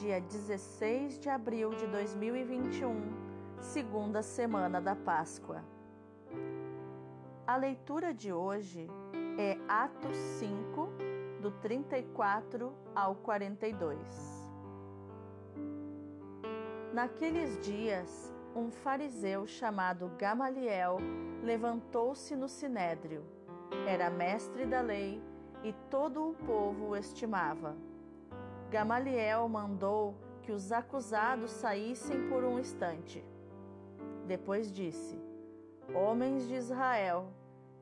dia 16 de abril de 2021, segunda semana da Páscoa. A leitura de hoje é Atos 5, do 34 ao 42. Naqueles dias, um fariseu chamado Gamaliel levantou-se no sinédrio. Era mestre da lei e todo o povo o estimava. Gamaliel mandou que os acusados saíssem por um instante. Depois disse: Homens de Israel,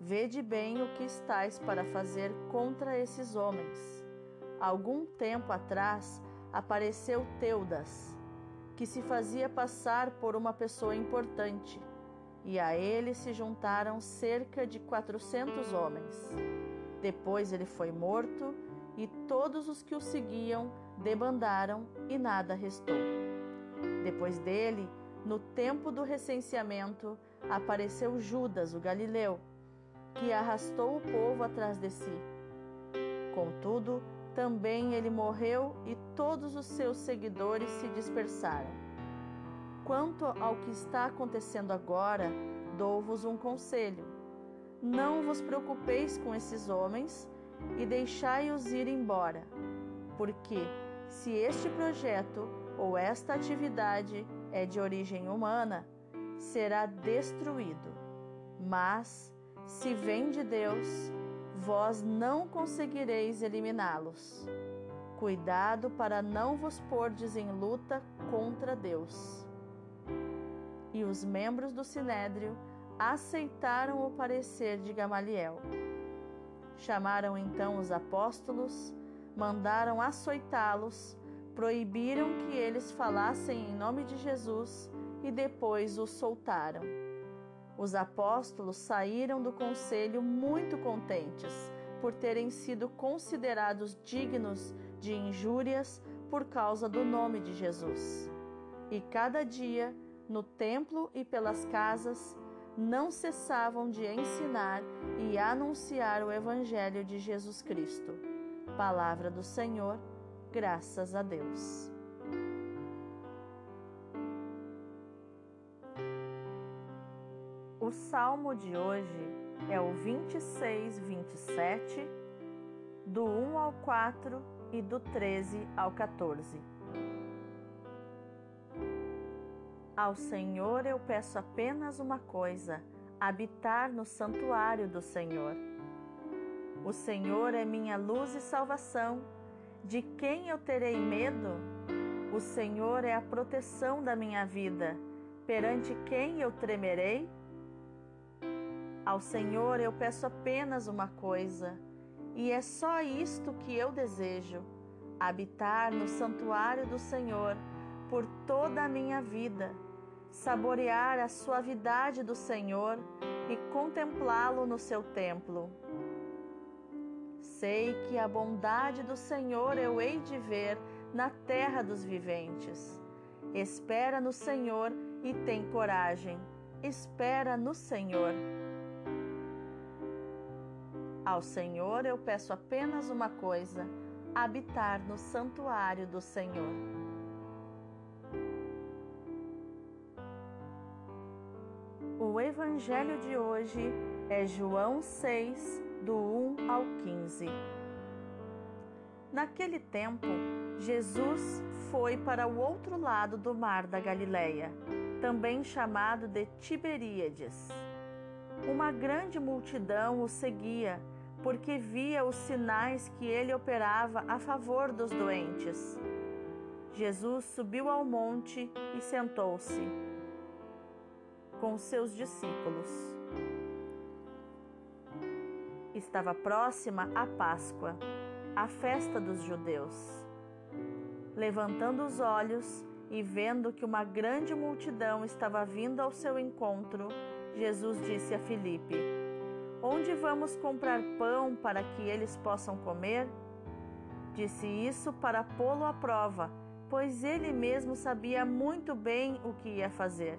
vede bem o que estáis para fazer contra esses homens. Algum tempo atrás apareceu Teudas, que se fazia passar por uma pessoa importante, e a ele se juntaram cerca de quatrocentos homens. Depois ele foi morto e todos os que o seguiam debandaram e nada restou. Depois dele, no tempo do recenseamento, apareceu Judas, o galileu, que arrastou o povo atrás de si. Contudo, também ele morreu e todos os seus seguidores se dispersaram. Quanto ao que está acontecendo agora, dou-vos um conselho não vos preocupeis com esses homens e deixai-os ir embora, porque se este projeto ou esta atividade é de origem humana, será destruído. Mas, se vem de Deus, vós não conseguireis eliminá-los. Cuidado para não vos pordes em luta contra Deus. E os membros do sinédrio aceitaram o parecer de Gamaliel. Chamaram então os apóstolos, mandaram açoitá-los, proibiram que eles falassem em nome de Jesus e depois os soltaram. Os apóstolos saíram do conselho muito contentes por terem sido considerados dignos de injúrias por causa do nome de Jesus. E cada dia, no templo e pelas casas, não cessavam de ensinar e anunciar o Evangelho de Jesus Cristo. Palavra do Senhor, graças a Deus. O salmo de hoje é o 26, 27, do 1 ao 4 e do 13 ao 14. Ao Senhor eu peço apenas uma coisa: habitar no santuário do Senhor. O Senhor é minha luz e salvação. De quem eu terei medo? O Senhor é a proteção da minha vida. Perante quem eu tremerei? Ao Senhor eu peço apenas uma coisa, e é só isto que eu desejo: habitar no santuário do Senhor por toda a minha vida saborear a suavidade do Senhor e contemplá-lo no seu templo. Sei que a bondade do Senhor eu hei de ver na terra dos viventes. Espera no Senhor e tem coragem. Espera no Senhor. Ao Senhor eu peço apenas uma coisa: habitar no santuário do Senhor. Evangelho de hoje é João 6, do 1 ao 15. Naquele tempo, Jesus foi para o outro lado do mar da Galileia, também chamado de Tiberíades. Uma grande multidão o seguia, porque via os sinais que ele operava a favor dos doentes. Jesus subiu ao monte e sentou-se com seus discípulos. Estava próxima a Páscoa, a festa dos judeus. Levantando os olhos, e vendo que uma grande multidão estava vindo ao seu encontro, Jesus disse a Filipe: Onde vamos comprar pão para que eles possam comer? Disse isso para pô-lo à prova, pois ele mesmo sabia muito bem o que ia fazer.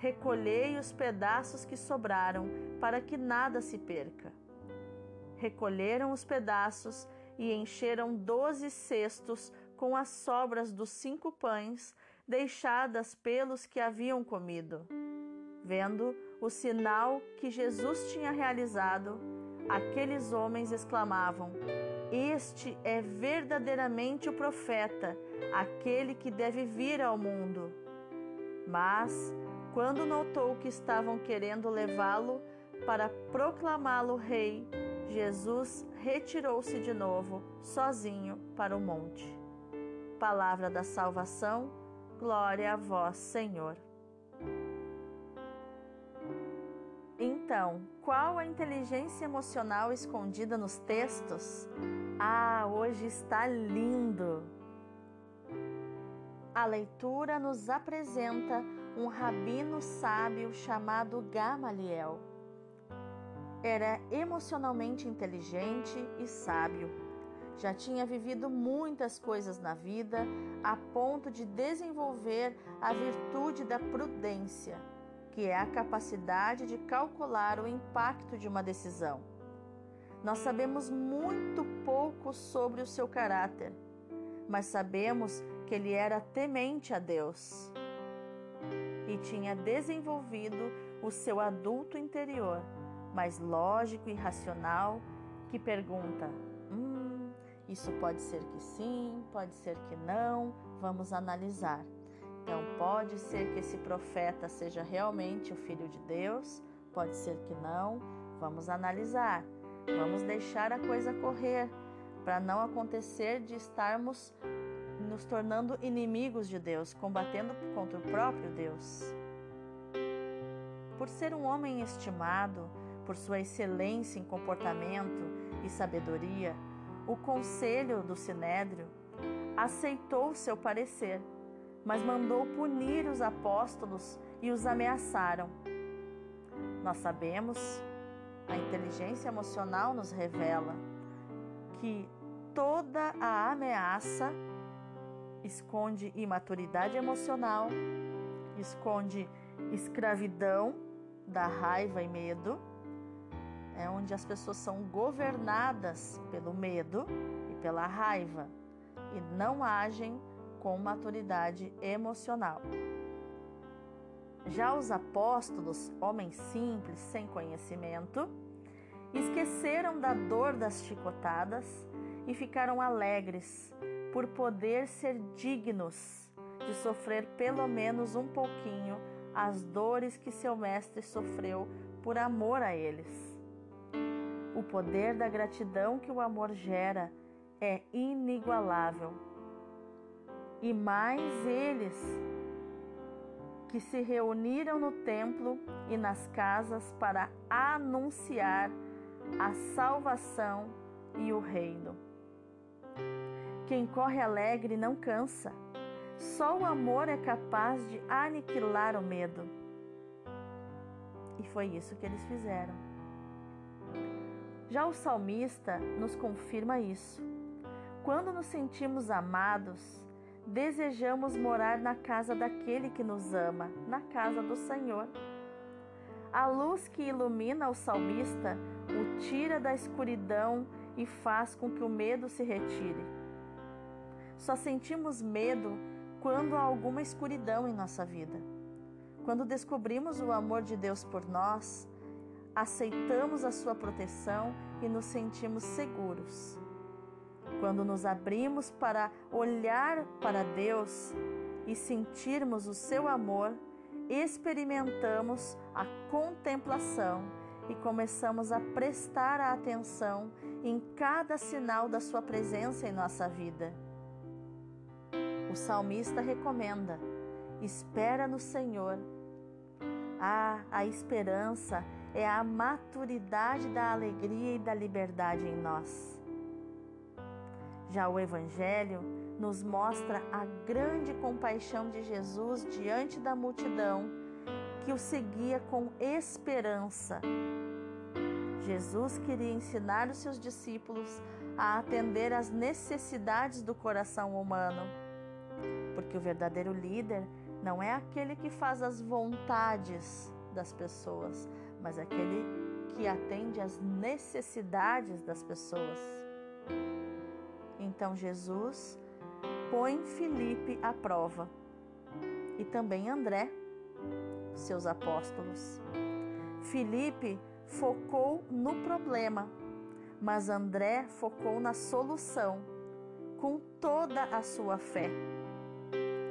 Recolhei os pedaços que sobraram, para que nada se perca. Recolheram os pedaços e encheram doze cestos com as sobras dos cinco pães deixadas pelos que haviam comido. Vendo o sinal que Jesus tinha realizado, aqueles homens exclamavam: Este é verdadeiramente o profeta, aquele que deve vir ao mundo. Mas, quando notou que estavam querendo levá-lo para proclamá-lo rei, Jesus retirou-se de novo, sozinho, para o monte. Palavra da salvação, glória a vós, Senhor. Então, qual a inteligência emocional escondida nos textos? Ah, hoje está lindo! A leitura nos apresenta um rabino sábio chamado Gamaliel. Era emocionalmente inteligente e sábio. Já tinha vivido muitas coisas na vida a ponto de desenvolver a virtude da prudência que é a capacidade de calcular o impacto de uma decisão. Nós sabemos muito pouco sobre o seu caráter, mas sabemos que ele era temente a Deus e tinha desenvolvido o seu adulto interior, mais lógico e racional, que pergunta: hum, isso pode ser que sim, pode ser que não, vamos analisar. Então, pode ser que esse profeta seja realmente o filho de Deus, pode ser que não. Vamos analisar, vamos deixar a coisa correr, para não acontecer de estarmos nos tornando inimigos de Deus, combatendo contra o próprio Deus. Por ser um homem estimado, por sua excelência em comportamento e sabedoria, o conselho do Sinédrio aceitou seu parecer mas mandou punir os apóstolos e os ameaçaram. Nós sabemos, a inteligência emocional nos revela que toda a ameaça esconde imaturidade emocional, esconde escravidão da raiva e medo, é onde as pessoas são governadas pelo medo e pela raiva e não agem com maturidade emocional. Já os apóstolos, homens simples, sem conhecimento, esqueceram da dor das chicotadas e ficaram alegres por poder ser dignos de sofrer pelo menos um pouquinho as dores que seu mestre sofreu por amor a eles. O poder da gratidão que o amor gera é inigualável e mais eles que se reuniram no templo e nas casas para anunciar a salvação e o reino. Quem corre alegre não cansa. Só o amor é capaz de aniquilar o medo. E foi isso que eles fizeram. Já o salmista nos confirma isso. Quando nos sentimos amados, desejamos morar na casa daquele que nos ama, na casa do Senhor. A luz que ilumina o salmista o tira da escuridão e faz com que o medo se retire. Só sentimos medo quando há alguma escuridão em nossa vida. Quando descobrimos o amor de Deus por nós, aceitamos a sua proteção e nos sentimos seguros. Quando nos abrimos para olhar para Deus e sentirmos o seu amor, experimentamos a contemplação e começamos a prestar atenção em cada sinal da Sua presença em nossa vida. O salmista recomenda: espera no Senhor. Ah, a esperança é a maturidade da alegria e da liberdade em nós. Já o Evangelho nos mostra a grande compaixão de Jesus diante da multidão que o seguia com esperança. Jesus queria ensinar os seus discípulos a atender às necessidades do coração humano, porque o verdadeiro líder não é aquele que faz as vontades das pessoas, mas aquele que atende às necessidades das pessoas. Então Jesus põe Filipe à prova e também André, seus apóstolos. Filipe focou no problema, mas André focou na solução com toda a sua fé.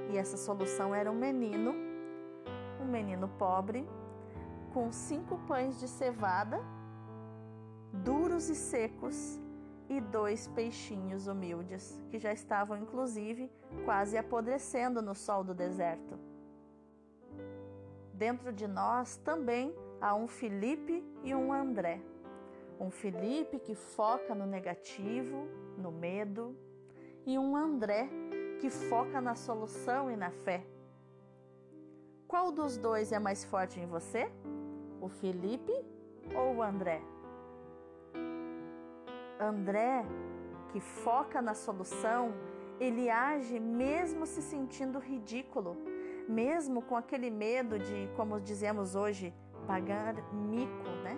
E essa solução era um menino, um menino pobre, com cinco pães de cevada, duros e secos, e dois peixinhos humildes, que já estavam inclusive quase apodrecendo no sol do deserto. Dentro de nós também há um Felipe e um André. Um Felipe que foca no negativo, no medo, e um André que foca na solução e na fé. Qual dos dois é mais forte em você? O Felipe ou o André? André, que foca na solução, ele age mesmo se sentindo ridículo, mesmo com aquele medo de, como dizemos hoje, pagar mico, né?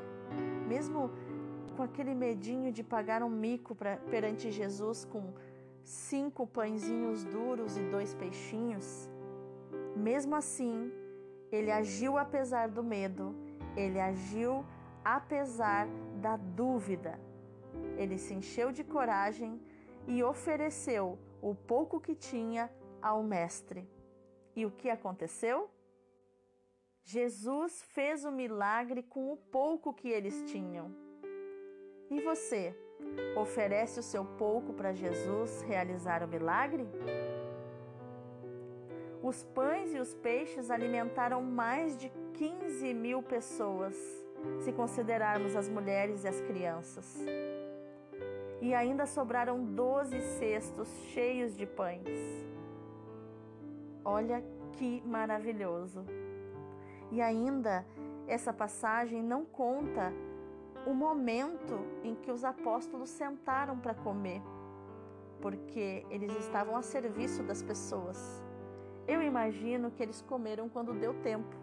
Mesmo com aquele medinho de pagar um mico pra, perante Jesus com cinco pãezinhos duros e dois peixinhos. Mesmo assim, ele agiu apesar do medo, ele agiu apesar da dúvida. Ele se encheu de coragem e ofereceu o pouco que tinha ao Mestre. E o que aconteceu? Jesus fez o milagre com o pouco que eles tinham. E você, oferece o seu pouco para Jesus realizar o milagre? Os pães e os peixes alimentaram mais de 15 mil pessoas, se considerarmos as mulheres e as crianças e ainda sobraram doze cestos cheios de pães. Olha que maravilhoso! E ainda essa passagem não conta o momento em que os apóstolos sentaram para comer, porque eles estavam a serviço das pessoas. Eu imagino que eles comeram quando deu tempo,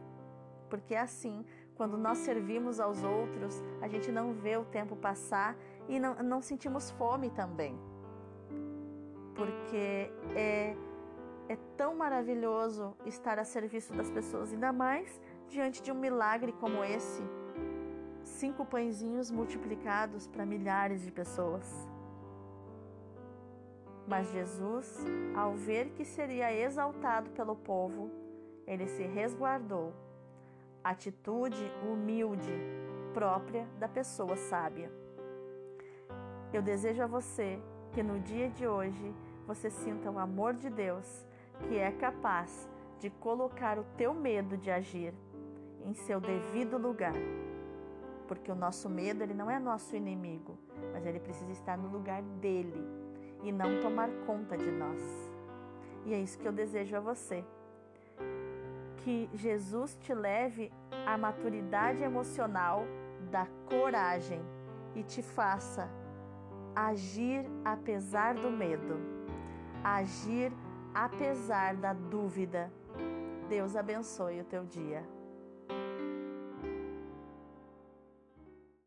porque é assim, quando nós servimos aos outros, a gente não vê o tempo passar e não, não sentimos fome também. Porque é, é tão maravilhoso estar a serviço das pessoas, ainda mais diante de um milagre como esse cinco pãezinhos multiplicados para milhares de pessoas. Mas Jesus, ao ver que seria exaltado pelo povo, ele se resguardou. Atitude humilde, própria da pessoa sábia. Eu desejo a você que no dia de hoje você sinta o amor de Deus, que é capaz de colocar o teu medo de agir em seu devido lugar. Porque o nosso medo, ele não é nosso inimigo, mas ele precisa estar no lugar dele e não tomar conta de nós. E é isso que eu desejo a você. Que Jesus te leve à maturidade emocional da coragem e te faça agir apesar do medo, agir apesar da dúvida. Deus abençoe o teu dia.